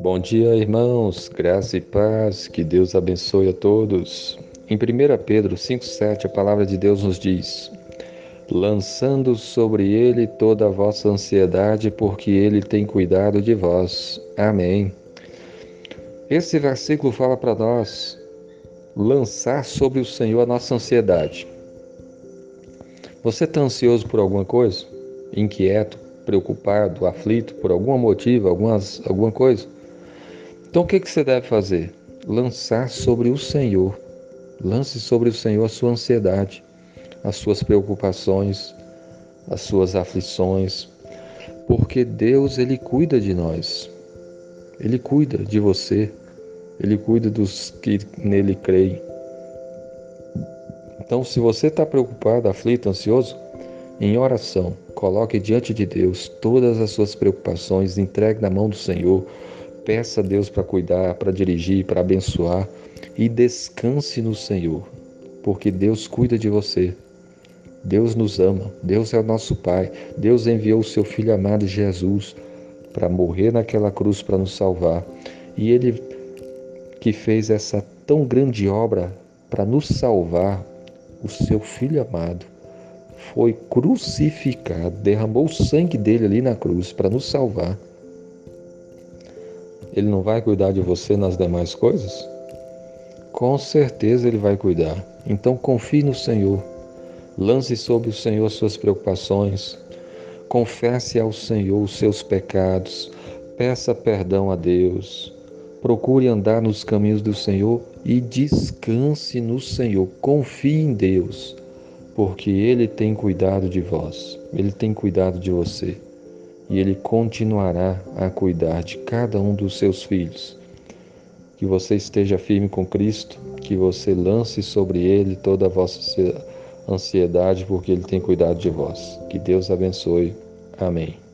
Bom dia, irmãos, graça e paz, que Deus abençoe a todos. Em 1 Pedro 5,7, a palavra de Deus nos diz: Lançando sobre ele toda a vossa ansiedade, porque ele tem cuidado de vós. Amém. Esse versículo fala para nós lançar sobre o Senhor a nossa ansiedade. Você está ansioso por alguma coisa? Inquieto, preocupado, aflito por algum motivo, algumas, alguma coisa? Então o que, que você deve fazer? Lançar sobre o Senhor. Lance sobre o Senhor a sua ansiedade, as suas preocupações, as suas aflições, porque Deus ele cuida de nós. Ele cuida de você. Ele cuida dos que nele creem. Então, se você está preocupado, aflito, ansioso, em oração, coloque diante de Deus todas as suas preocupações, entregue na mão do Senhor, Peça a Deus para cuidar, para dirigir, para abençoar e descanse no Senhor, porque Deus cuida de você. Deus nos ama, Deus é o nosso Pai. Deus enviou o seu Filho amado Jesus para morrer naquela cruz para nos salvar. E Ele que fez essa tão grande obra para nos salvar, o seu Filho amado foi crucificado, derramou o sangue dele ali na cruz para nos salvar. Ele não vai cuidar de você nas demais coisas? Com certeza Ele vai cuidar. Então confie no Senhor. Lance sobre o Senhor suas preocupações. Confesse ao Senhor os seus pecados. Peça perdão a Deus. Procure andar nos caminhos do Senhor e descanse no Senhor. Confie em Deus, porque Ele tem cuidado de vós. Ele tem cuidado de você e Ele continuará a cuidar de cada um dos seus filhos. Que você esteja firme com Cristo, que você lance sobre Ele toda a vossa ansiedade, porque Ele tem cuidado de vós. Que Deus abençoe. Amém.